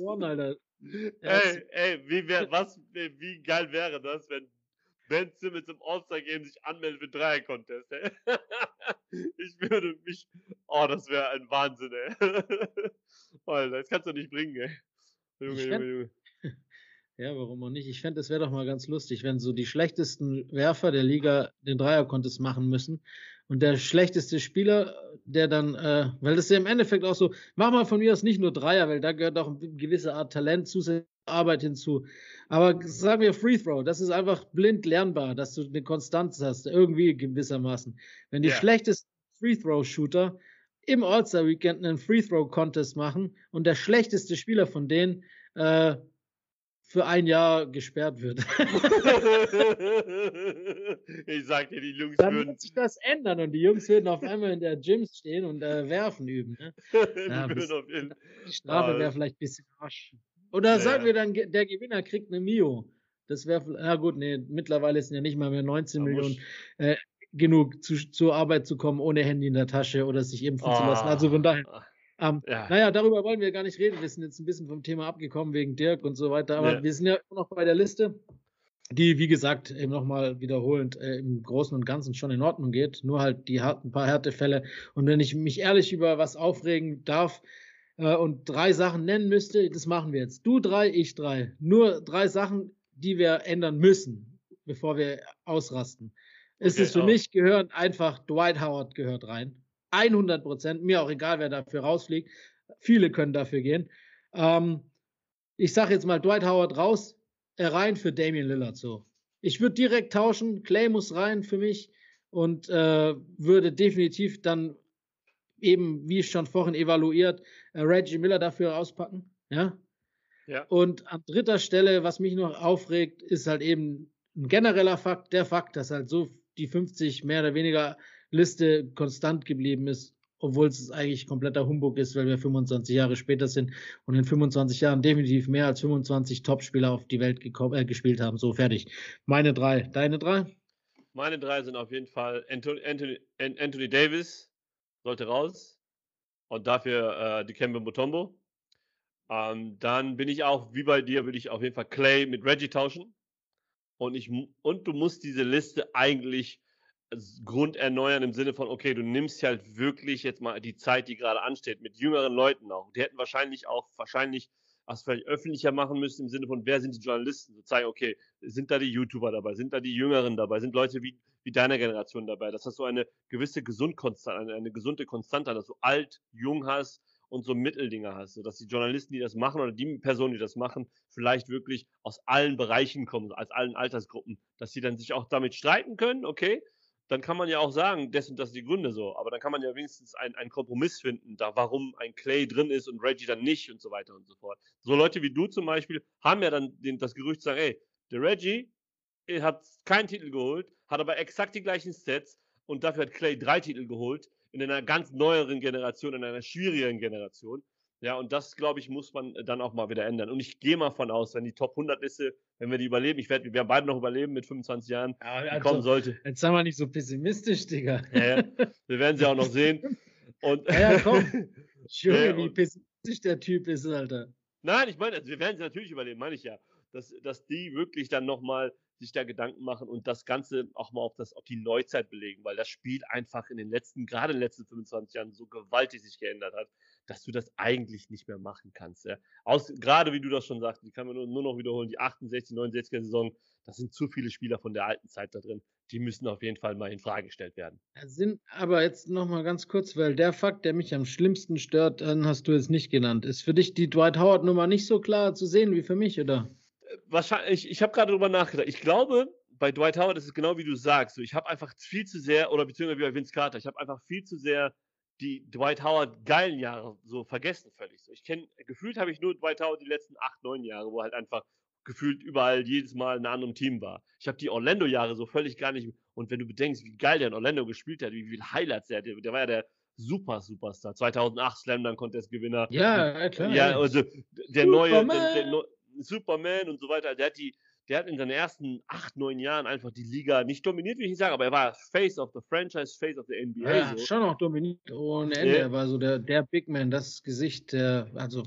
One, Alter. Ey, ey, wie, wär, was, wie geil wäre das, wenn Ben Simmons im All-Star-Game sich anmeldet für Dreier-Contest, ich würde mich, oh, das wäre ein Wahnsinn, ey. Alter, das kannst du nicht bringen, ey. Junge, Junge, Junge. Ja, warum auch nicht? Ich fände, es wäre doch mal ganz lustig, wenn so die schlechtesten Werfer der Liga den Dreier-Contest machen müssen und der schlechteste Spieler, der dann, äh, weil das ist ja im Endeffekt auch so, mach mal von mir aus nicht nur Dreier, weil da gehört auch eine gewisse Art Talent, zusätzliche Arbeit hinzu. Aber sagen wir Free Throw, das ist einfach blind lernbar, dass du eine Konstanz hast, irgendwie gewissermaßen. Wenn die yeah. schlechtesten Free Throw Shooter im All-Star Weekend einen Free Throw Contest machen und der schlechteste Spieler von denen äh, für ein Jahr gesperrt wird. ich sag dir, die Jungs Dann würden. wird sich das ändern und die Jungs würden auf einmal in der Gyms stehen und äh, werfen üben. Ne? ja, bis, die Strafe wäre vielleicht ein bisschen rasch. Oder ja. sagen wir dann, der Gewinner kriegt eine Mio. Das wäre, na gut, nee, mittlerweile sind ja nicht mal mehr 19 da Millionen äh, genug, zu, zur Arbeit zu kommen, ohne Handy in der Tasche oder sich impfen oh. zu lassen. Also von daher. Ah. Ähm, ja. Naja, darüber wollen wir gar nicht reden. Wir sind jetzt ein bisschen vom Thema abgekommen wegen Dirk und so weiter. Aber ja. wir sind ja immer noch bei der Liste, die, wie gesagt, eben nochmal wiederholend äh, im Großen und Ganzen schon in Ordnung geht. Nur halt die ein paar Härtefälle. Und wenn ich mich ehrlich über was aufregen darf äh, und drei Sachen nennen müsste, das machen wir jetzt. Du drei, ich drei. Nur drei Sachen, die wir ändern müssen, bevor wir ausrasten. Okay, ist es für auch. mich gehören einfach Dwight Howard gehört rein. 100 Prozent. Mir auch egal, wer dafür rausfliegt. Viele können dafür gehen. Ähm, ich sage jetzt mal Dwight Howard raus, äh, rein für Damian Lillard so. Ich würde direkt tauschen. Clay muss rein für mich und äh, würde definitiv dann eben, wie schon vorhin evaluiert, äh, Reggie Miller dafür auspacken. Ja? ja. Und an dritter Stelle, was mich noch aufregt, ist halt eben ein genereller Fakt, der Fakt, dass halt so die 50 mehr oder weniger Liste konstant geblieben ist, obwohl es eigentlich kompletter Humbug ist, weil wir 25 Jahre später sind und in 25 Jahren definitiv mehr als 25 Topspieler auf die Welt äh, gespielt haben. So, fertig. Meine drei. Deine drei? Meine drei sind auf jeden Fall Anthony, Anthony, Anthony Davis, sollte raus. Und dafür äh, die Kemba Mutombo. Ähm, dann bin ich auch, wie bei dir, würde ich auf jeden Fall Clay mit Reggie tauschen. Und, ich, und du musst diese Liste eigentlich Grund erneuern im Sinne von, okay, du nimmst halt wirklich jetzt mal die Zeit, die gerade ansteht, mit jüngeren Leuten auch. Die hätten wahrscheinlich auch, wahrscheinlich, was vielleicht öffentlicher machen müssen im Sinne von, wer sind die Journalisten? So zeigen, okay, sind da die YouTuber dabei, sind da die Jüngeren dabei, sind Leute wie, wie deiner Generation dabei, dass das so eine gewisse Gesundkonstante, eine, eine gesunde Konstante, dass du alt, jung hast und so Mitteldinger hast, dass die Journalisten, die das machen oder die Personen, die das machen, vielleicht wirklich aus allen Bereichen kommen, aus allen Altersgruppen, dass sie dann sich auch damit streiten können, okay, dann kann man ja auch sagen, das und das sind die Gründe so. Aber dann kann man ja wenigstens einen Kompromiss finden, da warum ein Clay drin ist und Reggie dann nicht und so weiter und so fort. So Leute wie du zum Beispiel haben ja dann den, das Gerücht sagen, ey, der Reggie hat keinen Titel geholt, hat aber exakt die gleichen Sets und dafür hat Clay drei Titel geholt in einer ganz neueren Generation, in einer schwierigeren Generation. Ja, und das, glaube ich, muss man dann auch mal wieder ändern. Und ich gehe mal von aus, wenn die Top 100 Liste, wenn wir die überleben, ich werde, wir werden beide noch überleben mit 25 Jahren, ja, also, kommen sollte. Jetzt sei mal nicht so pessimistisch, Digga. Ja, ja. Wir werden sie auch noch sehen. Und ja, ja, komm. Junge, wie pessimistisch der Typ ist, Alter. Nein, ich meine, also wir werden sie natürlich überleben, meine ich ja. Dass, dass die wirklich dann nochmal sich da Gedanken machen und das Ganze auch mal auf, das, auf die Neuzeit belegen, weil das Spiel einfach in den letzten, gerade in den letzten 25 Jahren so gewaltig sich geändert hat, dass du das eigentlich nicht mehr machen kannst. Ja. Aus, gerade wie du das schon sagst, die kann man nur, nur noch wiederholen, die 68, 69er Saison, das sind zu viele Spieler von der alten Zeit da drin. Die müssen auf jeden Fall mal in Frage gestellt werden. Sind aber jetzt nochmal ganz kurz, weil der Fakt, der mich am schlimmsten stört, hast du jetzt nicht genannt. Ist für dich die Dwight Howard Nummer nicht so klar zu sehen wie für mich, oder? Wahrscheinlich, ich, ich habe gerade darüber nachgedacht. Ich glaube, bei Dwight Howard ist es genau wie du sagst. So, ich habe einfach viel zu sehr, oder beziehungsweise wie bei Vince Carter, ich habe einfach viel zu sehr die Dwight Howard geilen Jahre so vergessen völlig. So, ich kenne, gefühlt habe ich nur Dwight Howard die letzten acht, neun Jahre, wo halt einfach gefühlt überall jedes Mal in einem anderen Team war. Ich habe die Orlando-Jahre so völlig gar nicht. Und wenn du bedenkst, wie geil der in Orlando gespielt hat, wie viele Highlights der hatte, der war ja der super Superstar. 2008 Slam Dunk Contest Gewinner. Ja, klar. Ja, also der Superman. neue, der, der, Superman und so weiter, der hat die, der hat in seinen ersten acht, neun Jahren einfach die Liga nicht dominiert, will ich nicht sagen, aber er war Face of the Franchise, Face of the NBA. Ja, so. schon auch dominiert ohne Ende. Ja. Er war so der, der Big Man, das Gesicht, der, also.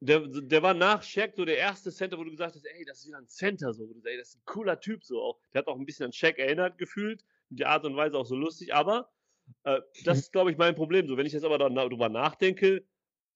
Der, der war nach Shaq so der erste Center, wo du gesagt hast, ey, das ist wieder ein Center, so, ey, das ist ein cooler Typ, so auch. Der hat auch ein bisschen an Shaq erinnert gefühlt, die Art und Weise auch so lustig, aber äh, das ist, glaube ich, mein Problem. So, wenn ich jetzt aber darüber nachdenke,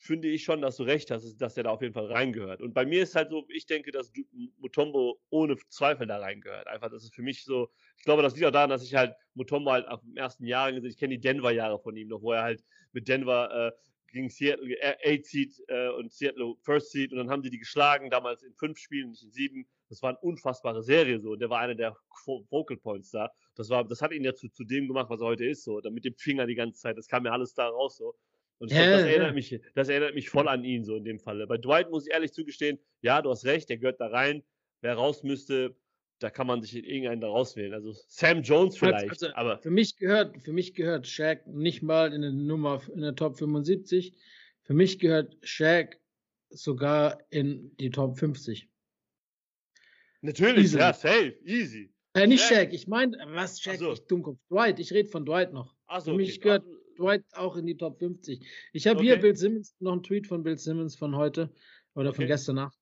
finde ich schon, dass du recht hast, dass er da auf jeden Fall reingehört. Und bei mir ist halt so, ich denke, dass Mutombo ohne Zweifel da reingehört. Einfach, das ist für mich so, ich glaube, das liegt auch daran, dass ich halt Mutombo halt auf dem ersten Jahr gesehen, ich kenne die Denver-Jahre von ihm noch, wo er halt mit Denver äh, gegen Seattle 8 äh, Seed äh, und Seattle First Seed und dann haben die die geschlagen, damals in fünf Spielen, nicht in sieben. Das war eine unfassbare Serie so und der war einer der Vocal Points da. Das war, das hat ihn ja zu, zu dem gemacht, was er heute ist so. Dann mit dem Finger die ganze Zeit, das kam ja alles da raus so. Und ich ja, glaub, das, erinnert ja. mich, das erinnert mich voll an ihn, so in dem Falle. Bei Dwight muss ich ehrlich zugestehen, ja, du hast recht, der gehört da rein. Wer raus müsste, da kann man sich irgendeinen da rauswählen. Also Sam Jones vielleicht. Also, aber für mich gehört, für mich gehört Shaq nicht mal in der Nummer in der Top 75. Für mich gehört Shaq sogar in die Top 50. Natürlich, easy. ja, safe, easy. Äh, nicht Shaq, Shaq ich meine, was Shaq, so. ich Dummkopf. Dwight, ich rede von Dwight noch. So, Für mich okay. gehört Dwight auch in die Top 50. Ich habe okay. hier Bill Simmons, noch einen Tweet von Bill Simmons von heute oder von okay. gestern Nacht,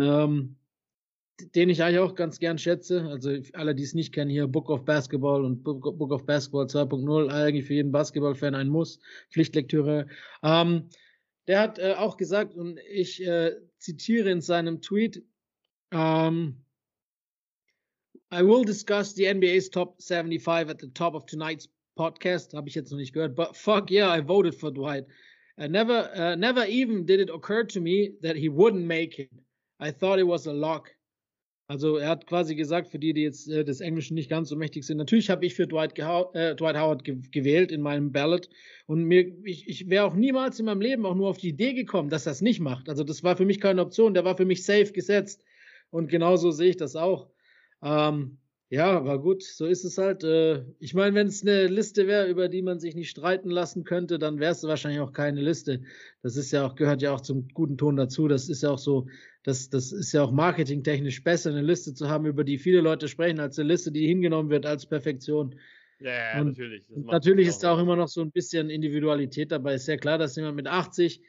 ähm, den ich eigentlich auch ganz gern schätze. Also alle, die es nicht kennen, hier Book of Basketball und Book, of Basketball 2.0, eigentlich für jeden Basketballfan ein Muss, Pflichtlektüre. Ähm, der hat äh, auch gesagt, und ich äh, zitiere in seinem Tweet, ähm, I will discuss the NBA's top 75 at the top of tonight's podcast. Habe ich jetzt noch nicht gehört. But fuck yeah, I voted for Dwight. I never, uh, never even did it occur to me that he wouldn't make it. I thought it was a lock. Also er hat quasi gesagt, für die, die jetzt äh, des Englischen nicht ganz so mächtig sind, natürlich habe ich für Dwight, äh, Dwight Howard ge gewählt in meinem Ballot und mir, ich, ich wäre auch niemals in meinem Leben auch nur auf die Idee gekommen, dass es nicht macht. Also das war für mich keine Option, der war für mich safe gesetzt und genauso sehe ich das auch. Ähm, ja, aber gut, so ist es halt. Äh, ich meine, wenn es eine Liste wäre, über die man sich nicht streiten lassen könnte, dann wäre es wahrscheinlich auch keine Liste. Das ist ja auch, gehört ja auch zum guten Ton dazu. Das ist ja auch so, das, das ist ja auch marketingtechnisch besser, eine Liste zu haben, über die viele Leute sprechen, als eine Liste, die hingenommen wird als Perfektion. Ja, ja natürlich. natürlich ist da auch immer noch so ein bisschen Individualität dabei. Ist ja klar, dass jemand mit 80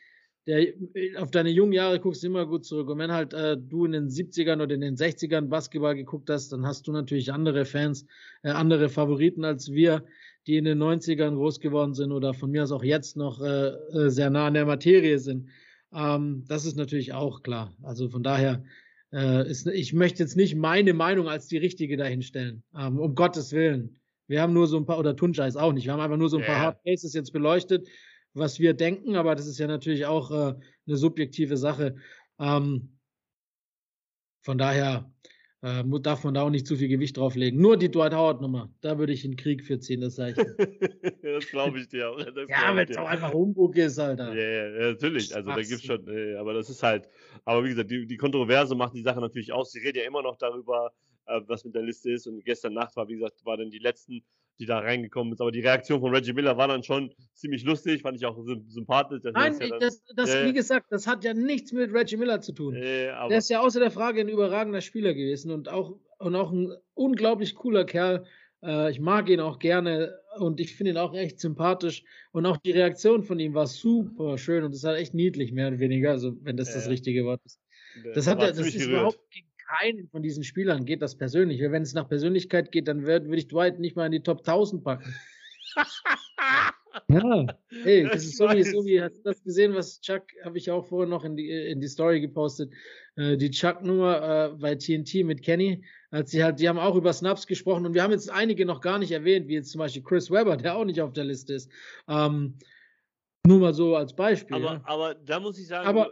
der, auf deine jungen Jahre guckst du immer gut zurück. Und wenn halt äh, du in den 70ern oder in den 60ern Basketball geguckt hast, dann hast du natürlich andere Fans, äh, andere Favoriten als wir, die in den 90ern groß geworden sind oder von mir aus auch jetzt noch äh, äh, sehr nah an der Materie sind. Ähm, das ist natürlich auch klar. Also von daher, äh, ist, ich möchte jetzt nicht meine Meinung als die richtige dahinstellen. Ähm, um Gottes Willen. Wir haben nur so ein paar, oder Tunja ist auch nicht, wir haben einfach nur so ein paar Hard Cases jetzt beleuchtet was wir denken, aber das ist ja natürlich auch äh, eine subjektive Sache. Ähm, von daher äh, darf man da auch nicht zu viel Gewicht drauflegen. Nur die Dwight Howard-Nummer, da würde ich einen Krieg für ziehen, das sage ich. das glaube ich dir auch. Ja, wenn es auch einfach Humbug ist, Alter. Ja, ja natürlich. Also da gibt es schon, äh, aber das ist halt, aber wie gesagt, die, die Kontroverse macht die Sache natürlich aus. Sie redet ja immer noch darüber, äh, was mit der Liste ist. Und gestern Nacht war, wie gesagt, war dann die letzten die da reingekommen ist. Aber die Reaktion von Reggie Miller war dann schon ziemlich lustig, fand ich auch sympathisch. Nein, das, ja das, das äh, wie gesagt, das hat ja nichts mit Reggie Miller zu tun. Äh, der ist ja außer der Frage ein überragender Spieler gewesen und auch, und auch ein unglaublich cooler Kerl. Äh, ich mag ihn auch gerne und ich finde ihn auch echt sympathisch. Und auch die Reaktion von ihm war super schön und das war echt niedlich, mehr oder weniger, also wenn das das richtige Wort ist. Das, hat, das ist gerührt. überhaupt keinen von diesen Spielern geht das persönlich. Wenn es nach Persönlichkeit geht, dann würde würd ich Dwight nicht mal in die Top 1000 packen. ja, hey, das ist so wie, so wie, hast du das gesehen, was Chuck, habe ich auch vorher noch in die, in die Story gepostet, äh, die Chuck-Nummer äh, bei TNT mit Kenny, als sie halt, die haben auch über Snaps gesprochen und wir haben jetzt einige noch gar nicht erwähnt, wie jetzt zum Beispiel Chris Webber, der auch nicht auf der Liste ist. Ähm, nur mal so als Beispiel. Aber, ja. aber da muss ich sagen, aber,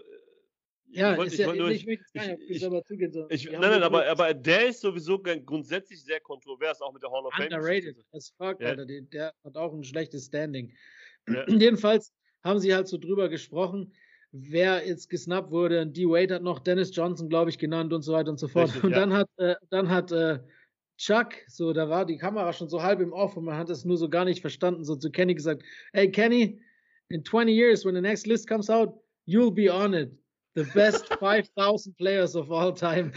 ja, ich wollte, ja, ich, nur, ich, ich, ich, aber zugehen. Ich, nein, nein, aber, aber der ist sowieso grundsätzlich sehr kontrovers, auch mit der Hall of Fame. Underrated, as fuck, ja. Alter. Der, der, hat auch ein schlechtes Standing. Ja. Jedenfalls haben sie halt so drüber gesprochen, wer jetzt gesnappt wurde. D-Wade hat noch Dennis Johnson, glaube ich, genannt und so weiter und so fort. Richtig, und dann hat, äh, dann hat äh, Chuck, so, da war die Kamera schon so halb im Off und man hat es nur so gar nicht verstanden, so zu Kenny gesagt, hey Kenny, in 20 years, when the next list comes out, you'll be on it the best 5000 players of all time.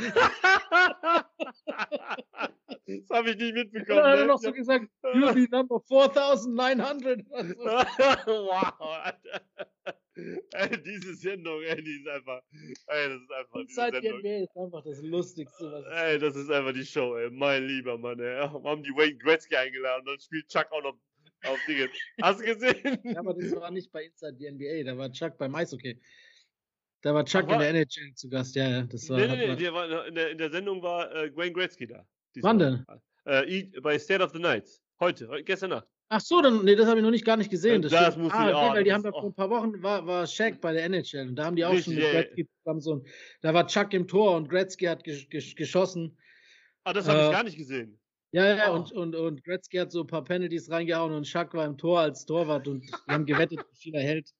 das habe ich nicht mitbekommen. Hat er ne? noch so gesagt, you'll be number 4900. wow, Alter. Ey, diese Sendung, ey, die ist einfach. Ey, das ist einfach the Sendung. NBA ist einfach das Lustigste, was es Ey, das ist einfach die Show, ey. Mein lieber Mann, ey. Wir haben die Wayne Gretzky eingeladen und dann spielt Chuck auch noch auf Dinge. Hast du gesehen? Ja, aber das war nicht bei Inside the NBA, da war Chuck beim Eishockey. Da war Chuck Ach, in war- der NHL zu Gast, ja, ja. Das war, nee, nee, nee, war, in, der, in der Sendung war äh, Wayne Gretzky da. Wann Diesmal. Äh, bei State of the Nights. Heute, heute gestern Nacht. Ach so, dann, nee, das habe ich noch nicht gar nicht gesehen. Das stimmt. muss ich- ah, okay, oh, weil die das haben da vor ein paar Wochen war, war Shaq bei der NHL und da haben die auch Richtig, schon mit ja, ja. Gretzky zusammen so ein, da war Chuck im Tor und Gretzky hat gesch gesch geschossen. Ah, das habe Äh, ich gar nicht gesehen. Ja, ja, Oh. und, und, und Gretzky hat so ein paar Penalties reingehauen und Chuck war im Tor als Torwart und die haben gewettet, wie viel er hält.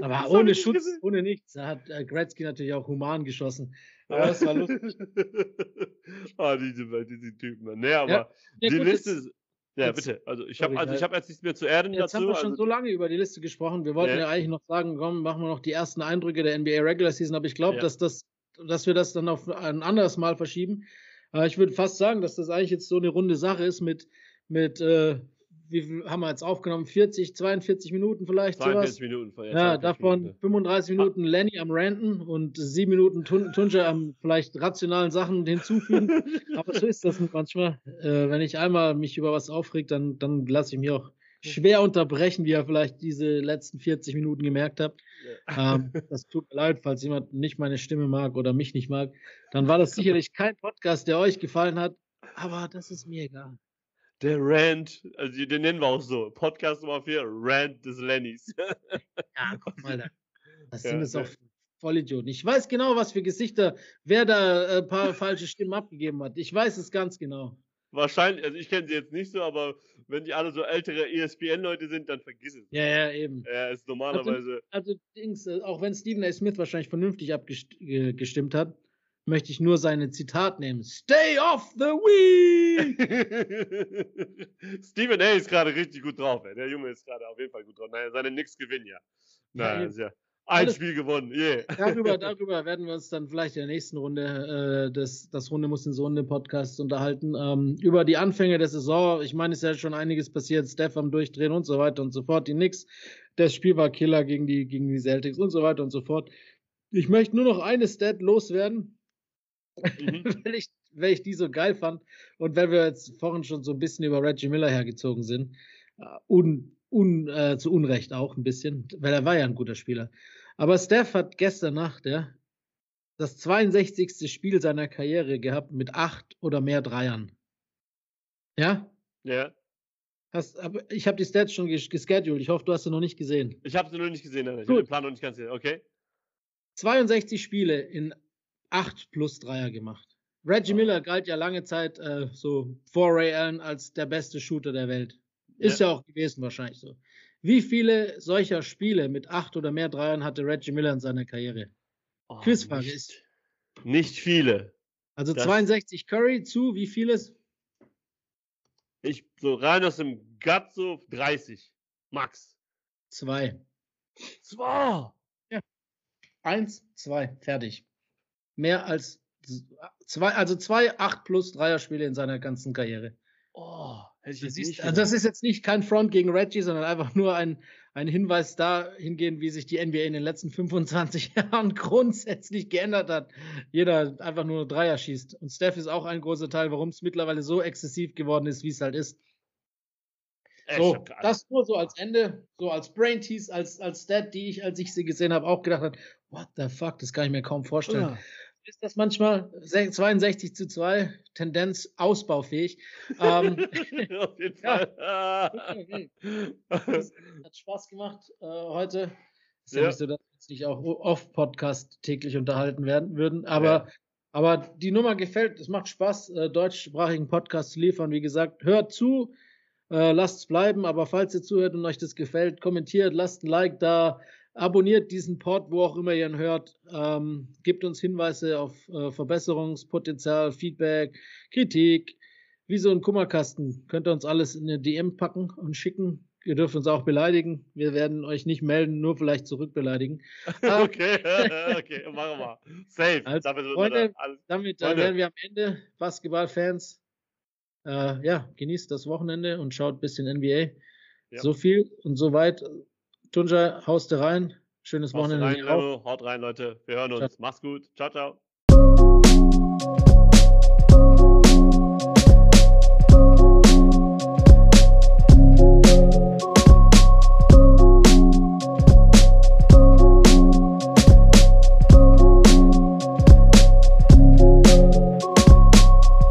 Aber Das ohne Schutz, gesehen. ohne nichts. Da hat äh, Gretzky natürlich auch human geschossen. Aber das war lustig. ah, diese, diese Typen. Nee, aber Ja, die gut, Liste. jetzt- ist- ja, jetzt- bitte. Also ich habe also ich jetzt nichts mehr zu erden Jetzt haben dazu. wir schon also, so lange über die Liste gesprochen. Wir wollten Ja. ja, eigentlich noch sagen, komm, machen wir noch die ersten Eindrücke der NBA Regular Season, aber ich glaube, Ja. dass, das, dass wir das dann auf ein anderes Mal verschieben. Äh, ich würde fast sagen, dass das eigentlich jetzt so eine runde Sache ist mit, mit äh, wie viel haben wir jetzt aufgenommen? 40, 42 Minuten vielleicht, 42 sowas. Minuten. Ja, 42 davon Minuten, 35 Minuten Lenny am Ranten und sieben Minuten Tun Tunja am vielleicht rationalen Sachen hinzufügen. Aber so ist das manchmal. Äh, wenn ich einmal mich über was aufregt, dann, dann lasse ich mich auch schwer unterbrechen, wie ihr vielleicht diese letzten 40 Minuten gemerkt habt. Ja. Ähm, das tut mir leid, falls jemand nicht meine Stimme mag oder mich nicht mag. Dann war das sicherlich kein Podcast, der euch gefallen hat. Aber das ist mir egal. Der Rant, also den nennen wir auch so. Podcast Nummer 4, Rant des Lennys. Ja, guck mal da. Das Ja, sind es auch Vollidioten. Ich weiß genau, was für Gesichter, wer da ein paar falsche Stimmen abgegeben hat. Ich weiß es ganz genau. Wahrscheinlich, also ich kenne sie jetzt nicht so, aber wenn die alle so ältere ESPN-Leute sind, dann vergiss es. Ja, ja, eben. Er ist normalerweise. Also, Dings, äh, auch wenn Stephen A. Smith wahrscheinlich vernünftig abgestimmt hat, möchte ich nur seine Zitat nehmen. Stay off the weed! Stephen A. ist gerade richtig gut drauf, ey. Der Junge ist gerade auf jeden Fall gut drauf. Naja, seine Knicks gewinnen ja. Naja, eben. ist ja. Ein Alles- Spiel gewonnen, yeah. darüber, darüber werden wir uns dann vielleicht in der nächsten Runde äh, des das Runde muss in so Runde Podcast unterhalten. Ähm, über die Anfänge der Saison. Ich meine, es ist ja schon einiges passiert. Steph am Durchdrehen und so weiter und so fort. Die Knicks. Das Spiel war Killer gegen die, gegen die Celtics und so weiter und so fort. Ich möchte nur noch eine Stat loswerden. Mhm. weil, ich, weil ich die so geil fand und weil wir jetzt vorhin schon so ein bisschen über Reggie Miller hergezogen sind, äh, un, un, äh, zu Unrecht auch ein bisschen, weil er war ja ein guter Spieler. Aber Steph hat gestern Nacht ja, das 62. Spiel seiner Karriere gehabt mit acht oder mehr Dreiern. Ja? Ja. Hast, aber ich habe die Stats schon ges gescheduled. Ich hoffe, du hast sie noch nicht gesehen. Ich habe sie noch nicht gesehen, Alter. Ich habe den Plan noch nicht ganz gesehen. Okay. 62 Spiele in 8 plus Dreier gemacht. Reggie. Miller galt ja lange Zeit äh, so vor Ray Allen als der beste Shooter der Welt. Ist ja. auch gewesen wahrscheinlich so. Wie viele solcher Spiele mit 8 oder mehr Dreiern hatte Reggie Miller in seiner Karriere? Oh, Quizfrage nicht, ist. Nicht viele. Also Das- 62 Curry zu wie vieles? Ich so rein aus dem Gut so 30. Max. Zwei. Zwei. Eins, zwei, fertig. Mehr als zwei, also zwei 8 plus Dreier-Spiele in seiner ganzen Karriere. Oh, hätte ich Das jetzt ist, nicht also das ist jetzt nicht kein Front gegen Reggie, sondern einfach nur ein, ein Hinweis dahingehend, wie sich die NBA in den letzten 25 Jahren grundsätzlich geändert hat. Jeder einfach nur Dreier schießt. Und Steph ist auch ein großer Teil, warum es mittlerweile so exzessiv geworden ist, wie es halt ist. Ich So, das nur so als Ende, so als Brain Tease, als, als Stat, die ich, als ich sie gesehen habe, auch gedacht habe, what the fuck, das kann ich mir kaum vorstellen. Ah. Ist das manchmal se- 62 zu 2, Tendenz ausbaufähig. ähm, Auf jeden. Fall. okay. Hat Spaß gemacht äh, heute. Ist ja, Ja. nicht so, dass wir uns nicht auch off-Podcast täglich unterhalten werden würden. Aber, Ja. aber die Nummer gefällt. Es macht Spaß, äh, deutschsprachigen Podcast zu liefern. Wie gesagt, hört zu, äh, lasst es bleiben. Aber falls ihr zuhört und euch das gefällt, kommentiert, lasst ein Like da. Abonniert diesen Pod, wo auch immer ihr ihn hört. Ähm, gebt uns Hinweise auf äh, Verbesserungspotenzial, Feedback, Kritik, wie so ein Kummerkasten. Könnt ihr uns alles in eine DM packen und schicken. ihr dürft uns auch beleidigen. Wir werden euch nicht melden, nur vielleicht zurückbeleidigen. okay, okay, machen wir. Safe. Also, damit, Freunde, damit Freunde. wären wir am Ende. Basketballfans, äh, ja, genießt das Wochenende und schaut ein bisschen NBA. Ja. So viel und so weit. Tunja, haust du rein. Schönes haust Wochenende. Rein, haut rein, Leute. Wir hören uns. Ciao. Mach's gut. Ciao, ciao.